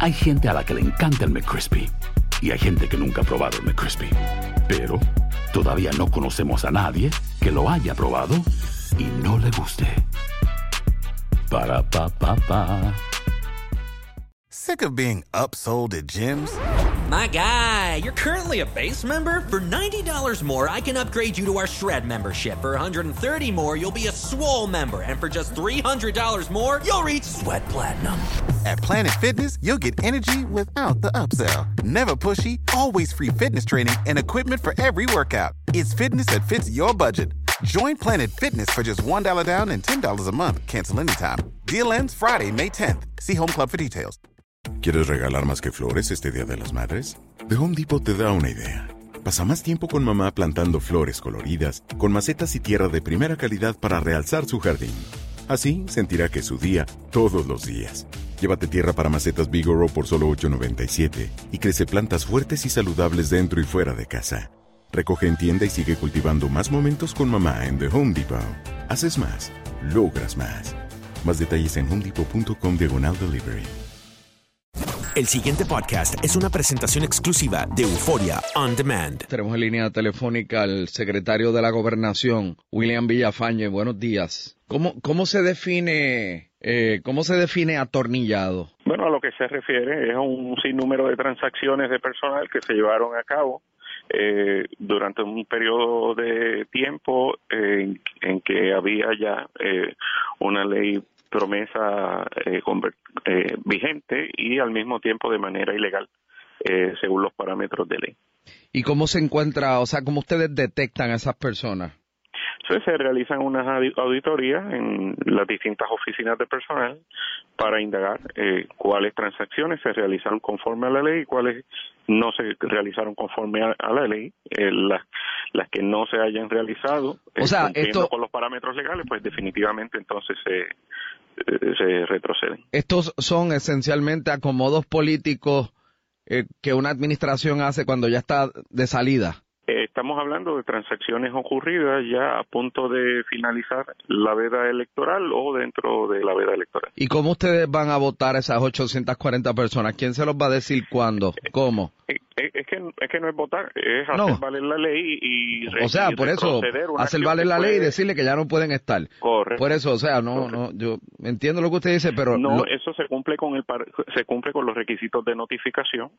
Hay gente a la que le encanta el McCrispy y hay gente que nunca ha probado el McCrispy. Pero todavía no conocemos a nadie que lo haya probado y no le guste. Para pa pa pa. Sick of being upsold at gyms? My guy, you're currently a base member. For $90 more, I can upgrade you to our Shred membership. For $130 more, you'll be a Swole member. And for just $300 more, you'll reach Sweat Platinum. At Planet Fitness, you'll get energy without the upsell. Never pushy, always free fitness training and equipment for every workout. It's fitness that fits your budget. Join Planet Fitness for just $1 down and $10 a month. Cancel anytime. Deal ends Friday, May 10th. See Home Club for details. ¿Quieres regalar más que flores este Día de las Madres? The Home Depot te da una idea. Pasa más tiempo con mamá plantando flores coloridas, con macetas y tierra de primera calidad para realzar su jardín. Así sentirá que es su día todos los días. Llévate tierra para macetas Bigoro por solo $8.97 y crece plantas fuertes y saludables dentro y fuera de casa. Recoge en tienda y sigue cultivando más momentos con mamá en The Home Depot. Haces más, logras más. Más detalles en homedepot.com diagonal delivery. El siguiente podcast es una presentación exclusiva de Euforia On Demand. Tenemos en línea telefónica al secretario de la Gobernación, William Villafañe. Buenos días. ¿Cómo, cómo se define eh, cómo se define atornillado? Bueno, a lo que se refiere es a un sinnúmero de transacciones de personal que se llevaron a cabo eh, durante un periodo de tiempo en, en que había ya eh, una ley promesa eh, eh, vigente y al mismo tiempo de manera ilegal, según los parámetros de ley. ¿Y cómo se encuentra, o sea, cómo ustedes detectan a esas personas? Entonces se realizan unas audi- auditorías en las distintas oficinas de personal para indagar eh, cuáles transacciones se realizaron conforme a la ley y cuáles no se realizaron conforme a, a la ley. Eh, las, las que no se hayan realizado eh, O sea, cumpliendo esto- con los parámetros legales, pues definitivamente entonces se, eh, se retroceden. Estos son esencialmente acomodos políticos eh, que una administración hace cuando ya está de salida. Estamos hablando de transacciones ocurridas ya a punto de finalizar la veda electoral o dentro de la veda electoral. ¿Y cómo ustedes van a votar a esas 840 personas? ¿Quién se los va a decir cuándo? ¿Cómo? Eh, eh, Es que, es que no es votar, es hacer No. valer la ley y O sea, y por eso, hacer valer la ley y decirle que ya no pueden estar. Correcto. Por eso, o sea, no, no, yo entiendo lo que usted dice, pero No, lo- eso se cumple con el par- se cumple con los requisitos de notificación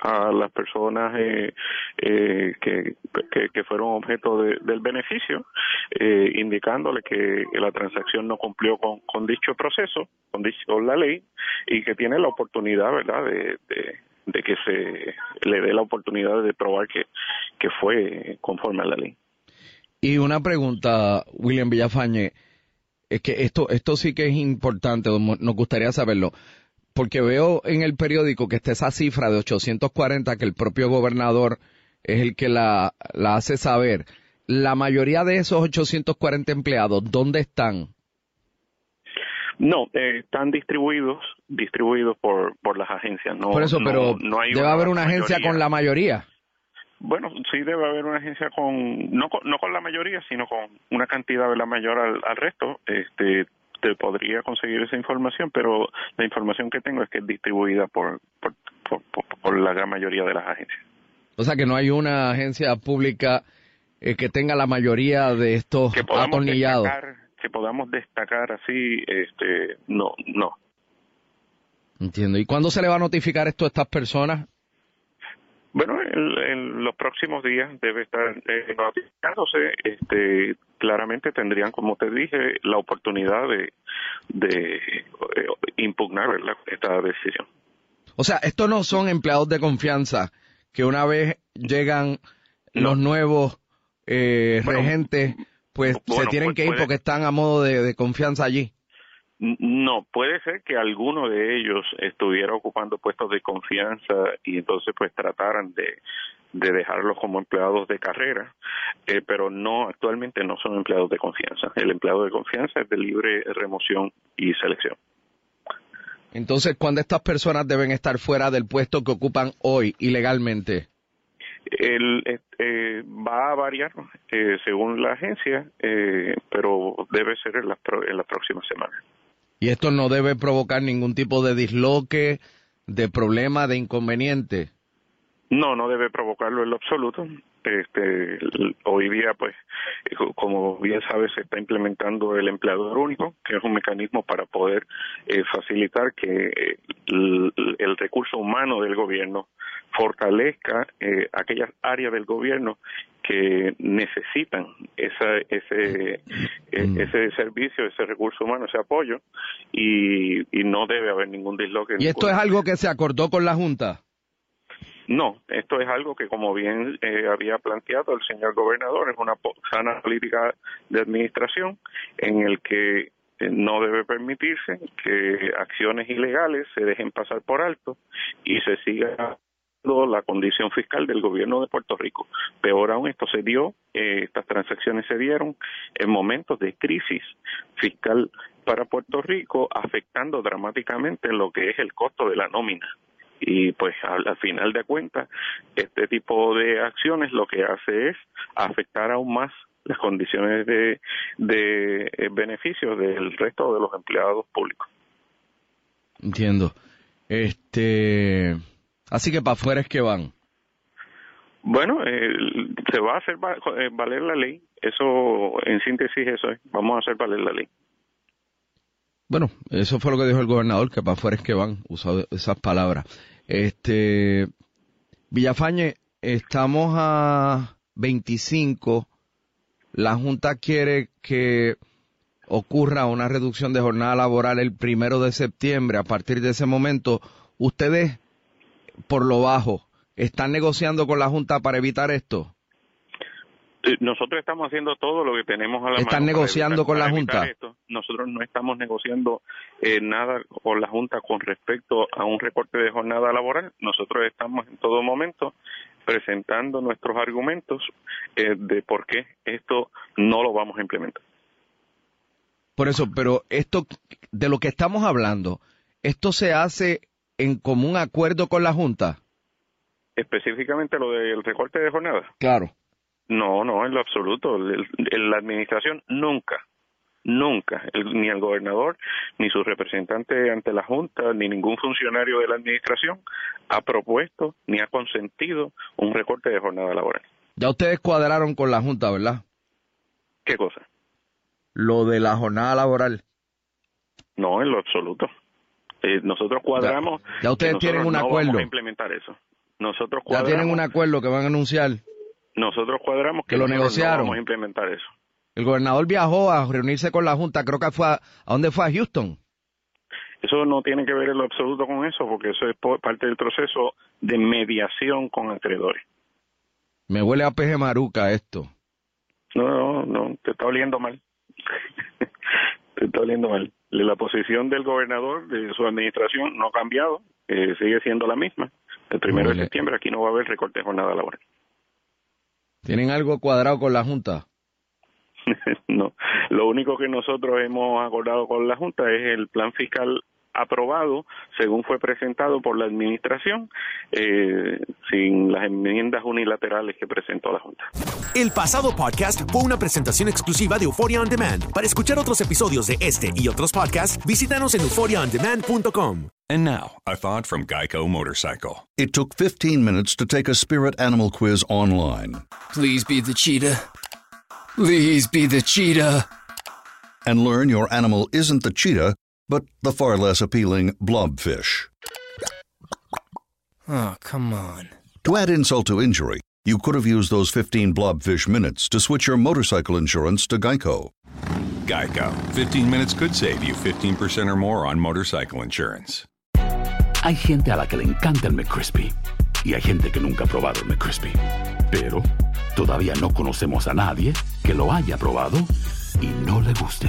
a las personas eh, eh, que, que, que fueron objeto de- del beneficio, eh, indicándole que la transacción no cumplió con, con dicho proceso, con, dicho, con la ley, y que tiene la oportunidad, ¿verdad?, de, de, de que se le dé la oportunidad de probar que, que fue conforme a la ley. Y una pregunta, William Villafañe, es que esto, esto sí que es importante, nos gustaría saberlo, porque veo en el periódico que está esa cifra de 840 que el propio gobernador es el que la, la hace saber. La mayoría de esos 840 empleados, ¿dónde están? No, eh, están distribuidos, distribuidos por, por las agencias. No, Por eso, no- pero no hay debe haber una agencia mayoría. con la mayoría. Bueno, sí debe haber una agencia con no, con, no con la mayoría, sino con una cantidad de la mayor al, al resto. Este, te podría conseguir esa información, pero la información que tengo es que es distribuida por, por, por, la gran mayoría de las agencias. O sea que no hay una agencia pública eh, que tenga la mayoría de estos Que podamos atornillados. destacar, que podamos destacar así, este, no, no. Entiendo. ¿Y cuándo se le va a notificar esto a estas personas? Bueno, en, los próximos días debe estar eh, notificándose. Este, claramente tendrían, como te dije, la oportunidad de, de eh, impugnar ¿verdad? esta decisión. O sea, estos no son empleados de confianza que una vez llegan los nuevos eh, Bueno, regentes, pues se tienen pues que ir puede- porque están a modo de, de confianza allí. No, puede ser que alguno de ellos estuviera ocupando puestos de confianza y entonces pues trataran de, de dejarlos como empleados de carrera, eh, pero no, actualmente no son empleados de confianza. El empleado de confianza es de libre remoción y selección. Entonces, ¿cuándo estas personas deben estar fuera del puesto que ocupan hoy ilegalmente? El, eh, eh, va a variar eh, según la agencia, eh, pero debe ser en las, pro- en las próximas semanas. Y esto no debe provocar ningún tipo de disloque, de problema, de inconveniente? No, no debe provocarlo en lo absoluto. Este, hoy día, pues, como bien sabes, se está implementando el empleador único, que es un mecanismo para poder eh, facilitar que eh, el, recurso humano del gobierno fortalezca eh, aquellas áreas del gobierno que necesitan esa, ese, mm. ese servicio, ese recurso humano, ese apoyo, y, y no debe haber ningún disloque. ¿Y esto es algo que se acordó con la Junta? No, esto es algo que, como bien eh, había planteado el señor gobernador, es una sana política de administración en el que eh, no debe permitirse que acciones ilegales se dejen pasar por alto y se siga la condición fiscal del gobierno de Puerto Rico. Peor aún, esto se dio, eh, estas transacciones se dieron en momentos de crisis fiscal para Puerto Rico, afectando dramáticamente lo que es el costo de la nómina y pues al, final de cuentas este tipo de acciones lo que hace es afectar aún más las condiciones de, de eh, beneficios del resto de los empleados públicos. Entiendo. Este, así que para afuera es que van. Bueno, eh, se va a hacer eh, valer la ley. Eso, en síntesis, eso es. Vamos a hacer valer la ley. Bueno, eso fue lo que dijo el gobernador, que para afuera es que van, usó esas palabras. Este, Villafañe, estamos a 25. La Junta quiere que ocurra una reducción de jornada laboral el primero de septiembre. A partir de ese momento, ustedes, por lo bajo, están negociando con la Junta para evitar esto. Nosotros estamos haciendo todo lo que tenemos a la ¿Están negociando con la Junta? Nosotros no estamos negociando eh, nada con la Junta con respecto a un recorte de jornada laboral. Nosotros estamos en todo momento presentando nuestros argumentos eh, de por qué esto no lo vamos a implementar. Por eso, pero esto, de lo que estamos hablando, ¿esto se hace en común acuerdo con la Junta? Específicamente lo del recorte de jornada. Claro. No, no, en lo absoluto. la administración nunca, nunca, ni el gobernador, ni su representante ante la Junta, ni ningún funcionario de la administración ha propuesto ni ha consentido un recorte de jornada laboral. Ya ustedes cuadraron con la Junta, ¿verdad? ¿Qué cosa? Lo de la jornada laboral. No, en lo absoluto. Eh, nosotros cuadramos. Ya, ustedes tienen un acuerdo. Vamos a implementar eso. Nosotros Ya tienen un acuerdo que van a anunciar nosotros cuadramos que, lo negociaron. vamos a implementar eso. El gobernador viajó a reunirse con la Junta, creo que fue a, ¿a dónde fue? A Houston. Eso no tiene que ver en lo absoluto con eso, porque eso es parte del proceso de mediación con acreedores. Me huele a peje maruca esto. No, no, no, te está oliendo mal. está oliendo mal. La posición del gobernador, de su administración, no ha cambiado, eh, sigue siendo la misma. El primero de septiembre aquí no va a haber recorte de jornada laboral. ¿Tienen algo cuadrado con la Junta? no, lo único que nosotros hemos acordado con la Junta es el plan fiscal aprobado según fue presentado por la administración eh, sin las enmiendas unilaterales que presentó la Junta. El pasado podcast fue una presentación exclusiva de Euphoria On Demand. Para escuchar otros episodios de este y otros podcasts, visítanos en euphoriaondemand.com. And now, a thought from Geico Motorcycle. It took 15 minutes to take a spirit animal quiz online. Please be the cheetah. Please be the cheetah. And learn your animal isn't the cheetah but the far less appealing blobfish. Oh, come on. To add insult to injury, you could have used those 15 blobfish minutes to switch your motorcycle insurance to Geico. Geico. 15 minutes could save you 15% or more on motorcycle insurance. Hay gente a la que le encanta el McCrispy y hay gente que nunca ha probado el McCrispy. Pero todavía no conocemos a nadie que lo haya probado y no le guste.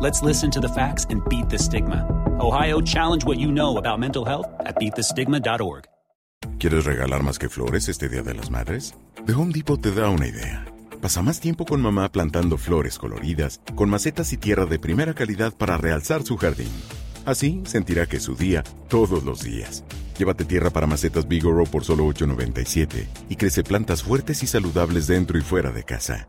Let's listen to the facts and beat the stigma. Ohio, challenge what you know about mental health at beatthestigma.org. ¿Quieres regalar más que flores este Día de las Madres? The Home Depot te da una idea. Pasa más tiempo con mamá plantando flores coloridas, con macetas y tierra de primera calidad para realzar su jardín. Así sentirá que es su día todos los días. Llévate tierra para macetas Bigoro por solo $8.97 y crece plantas fuertes y saludables dentro y fuera de casa.